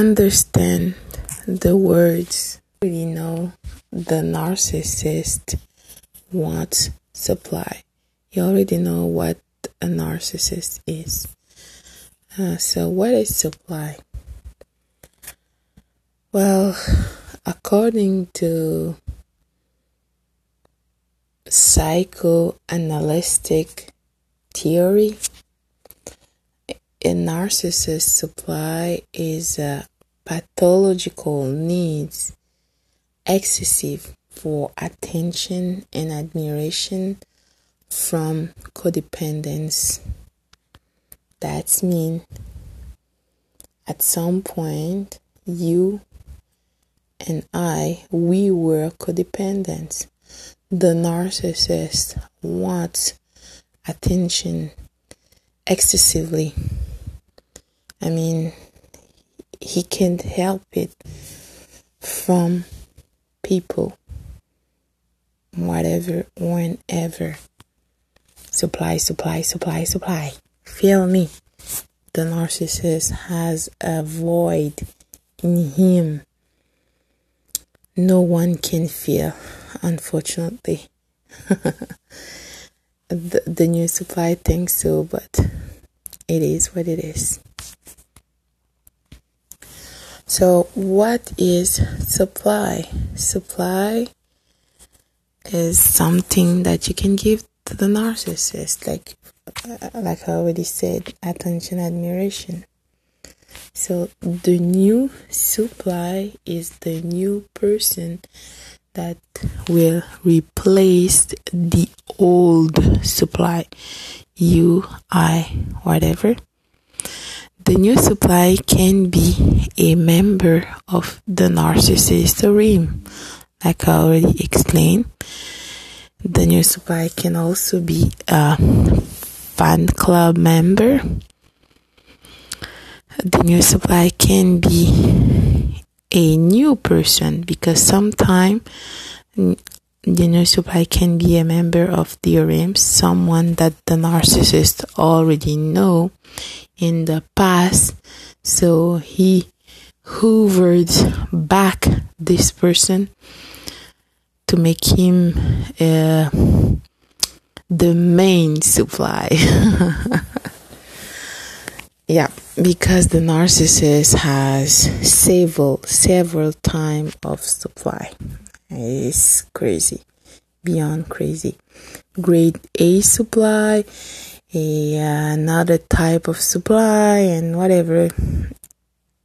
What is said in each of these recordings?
understand the words, you know the narcissist wants supply. You already know what a narcissist is. Uh, so, what is supply? Well, according to psychoanalytic theory, a narcissist supply is a pathological needs excessive for attention and admiration from codependence. That's mean at some point you and I we were codependent. The narcissist wants attention excessively. I mean he can't help it from people whatever whenever. Supply supply supply supply. Feel me? The narcissist has a void in him. No one can feel unfortunately. The, the new supply thinks so but it is what it is so what is supply? Supply is something that you can give to the narcissist like uh, like i already said attention admiration. So the new supply is the new person that will replace the old supply. You i whatever the new supply can be a member of the narcissist harem like I already explained. The new supply can also be a fan club member. The new supply can be a new person because sometimes the new supply can be a member of the harem, someone that the narcissist already know in the past. So he hoovered back this person to make him uh, the main supply. yeah, because the narcissist has several several time of supply. It's crazy, beyond crazy. Grade A supply, a, uh, another type of supply, and whatever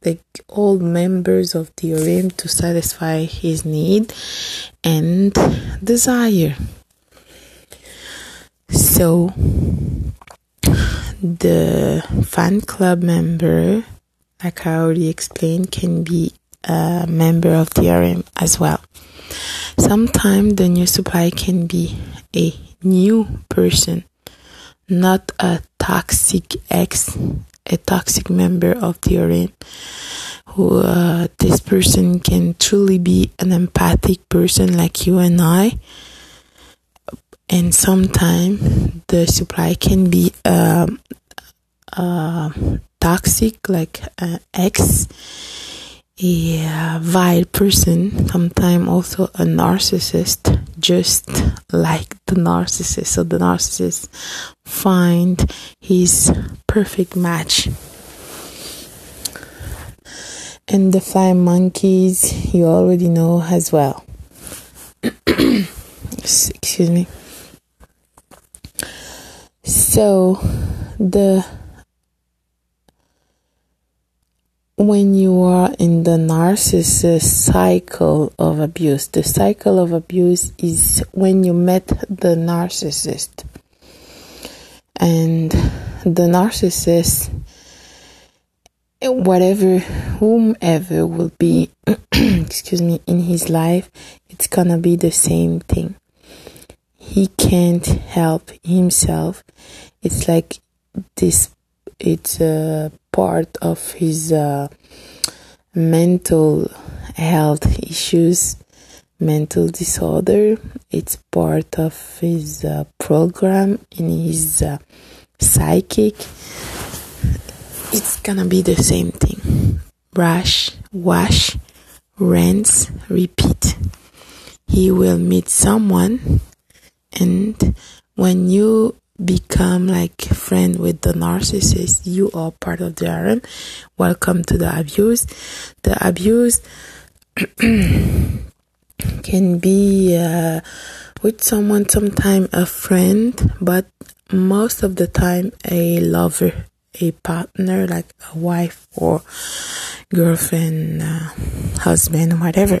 the old members of the harem to satisfy his need and desire. So the fan club member, like I already explained, can be a member of the harem as well. Sometimes the new supply can be a new person, not a toxic ex a toxic member of the arena who uh, this person can truly be an empathic person like you and I. And sometimes the supply can be um, uh, toxic like an ex a vile person sometimes also a narcissist just like the narcissist. So the narcissist find his perfect match. And the flying monkeys you already know as well. Excuse me. So the when you are in the narcissist cycle of abuse the cycle of abuse is when you met the narcissist. And the narcissist whatever whomever will be excuse me in his life it's gonna be the same thing. He can't help himself. It's like this it's a part of his uh, mental health issues mental disorder. It's part of his uh, program in his uh, psychic. It's gonna be the same thing. Brush, wash, rinse, repeat. He will meet someone and when you become like friend with the narcissist, you are part of the harem. Welcome to the abuse. The abuse can be uh, with someone, sometime a friend, but most of the time a lover, a partner, like a wife or girlfriend, uh, husband, whatever.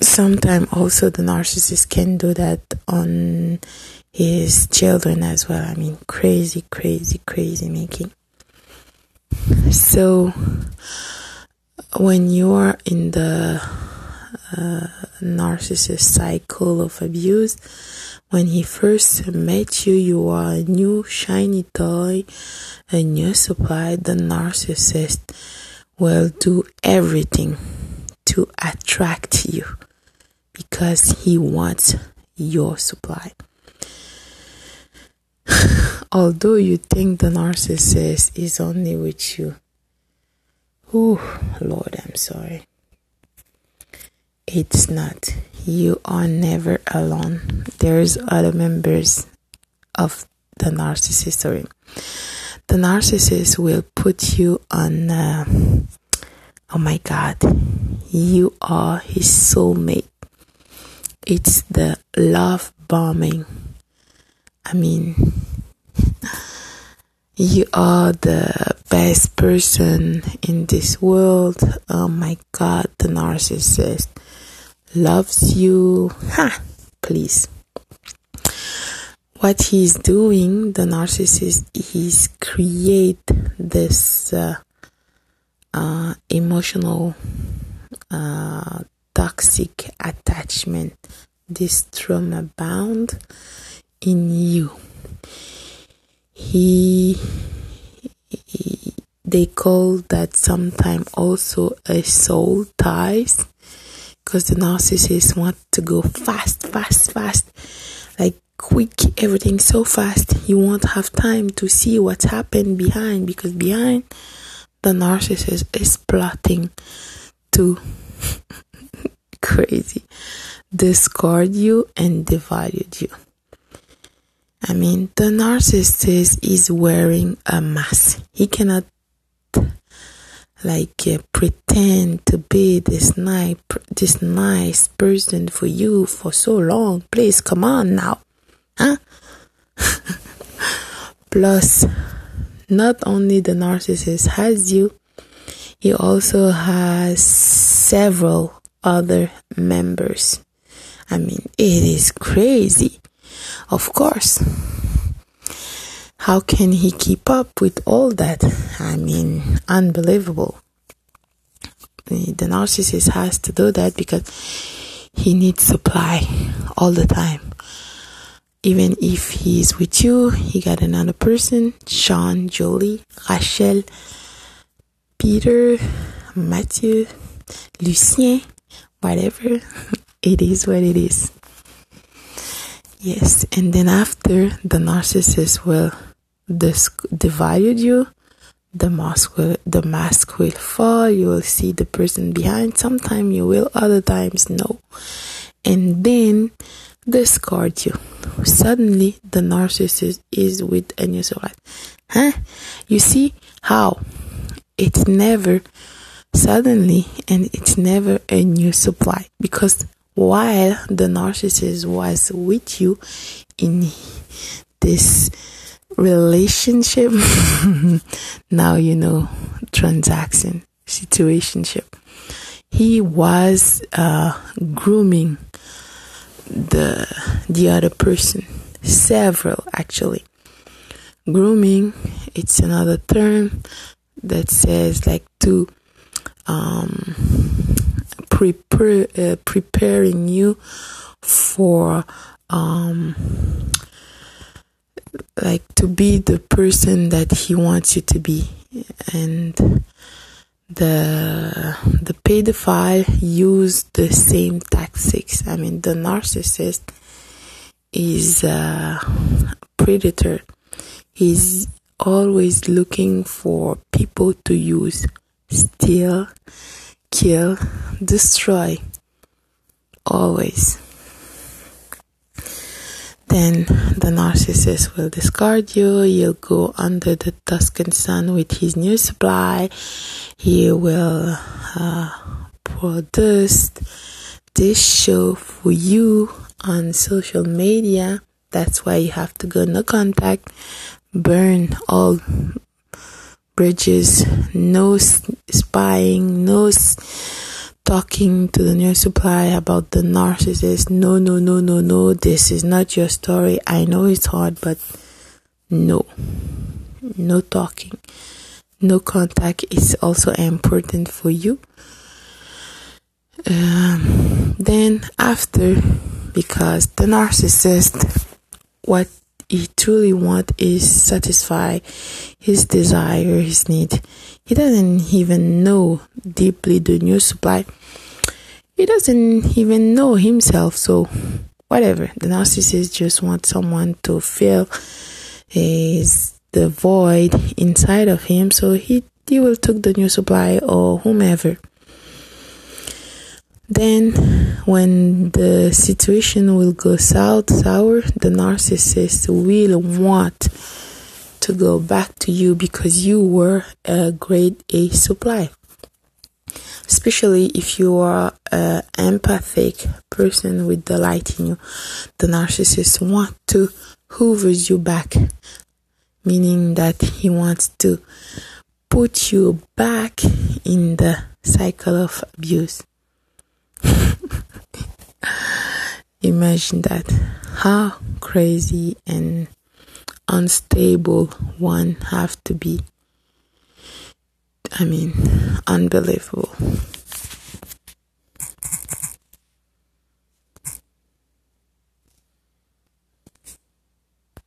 Sometimes also the narcissist can do that on his children as well. I mean, crazy, crazy, crazy making. So, when you are in the uh, narcissist cycle of abuse, when he first met you, you are a new shiny toy, a new supply. The narcissist will do everything to attract you because he wants your supply. Although you think the narcissist is only with you. Oh, Lord, I'm sorry. It's not. You are never alone. There's other members of the narcissist. Sorry. The narcissist will put you on. Uh, oh my God. You are his soulmate. It's the love bombing. I mean, you are the best person in this world. Oh my God, the narcissist loves you. Ha! Please. What he's doing, the narcissist, is create this uh, uh, emotional uh, toxic attachment, this trauma bound in you. He, he they call that sometimes also a soul ties because the narcissist want to go fast, fast, fast, like quick, everything so fast. You won't have time to see what's happened behind because behind the narcissist is plotting to crazy discard you and devalue you. I mean, the narcissist is wearing a mask. He cannot like uh, pretend to be this nice this nice person for you for so long. Please come on now. Huh? Plus, not only the narcissist has you, he also has several other members. I mean, it is crazy. Of course. How can he keep up with all that? I mean, unbelievable. The narcissist has to do that because he needs supply all the time. Even if he's with you, he got another person, Sean, Jolie, Rachel, Peter, Matthew, Lucien, whatever. It is what it is. Yes, and then after the narcissist will disc- divide you, the mask will the mask will fall. You will see the person behind. Sometimes you will, other times no, and then discard you. Suddenly, the narcissist is with a new soul. Huh? You see how it's never suddenly and it's never a new supply because while the narcissist was with you in this relationship. Now you know transaction situationship. He was uh, grooming the the other person. Several actually. Grooming it's another term that says like to um prepare uh, preparing you for um like to be the person that he wants you to be. And the the pedophile use the same tactics. I mean the narcissist is a predator. He's always looking for people to use. Steal, kill, destroy. Always. Then the narcissist will discard you. You'll go under the Tuscan sun with his new supply. He will uh, produce this show for you on social media. That's why you have to go no contact, burn all bridges, no spying, no talking to the new supply about the narcissist. No, no, no, no, no. This is not your story. I know it's hard, but no. No talking. No contact is also important for you. Um, then after, because the narcissist, what he truly want is satisfy his desire, his need. He doesn't even know deeply the new supply he doesn't even know himself. So, whatever. The narcissist just wants someone to fill his the void inside of him. So he he will take the new supply or whomever. Then, when the situation will go south, sour, the narcissist will want to go back to you because you were a grade A supply especially if you are an empathic person with the light in you. The narcissist want to hoover you back, meaning that he wants to put you back in the cycle of abuse. Imagine that. How crazy and unstable one have to be. I mean, unbelievable.